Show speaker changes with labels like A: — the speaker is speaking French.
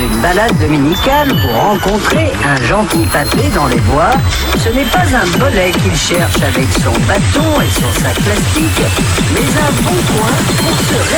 A: une balade dominicale pour rencontrer un gentil papé dans les bois, ce n'est pas un bolet qu'il cherche avec son bâton et son sac plastique, mais un bon coin pour se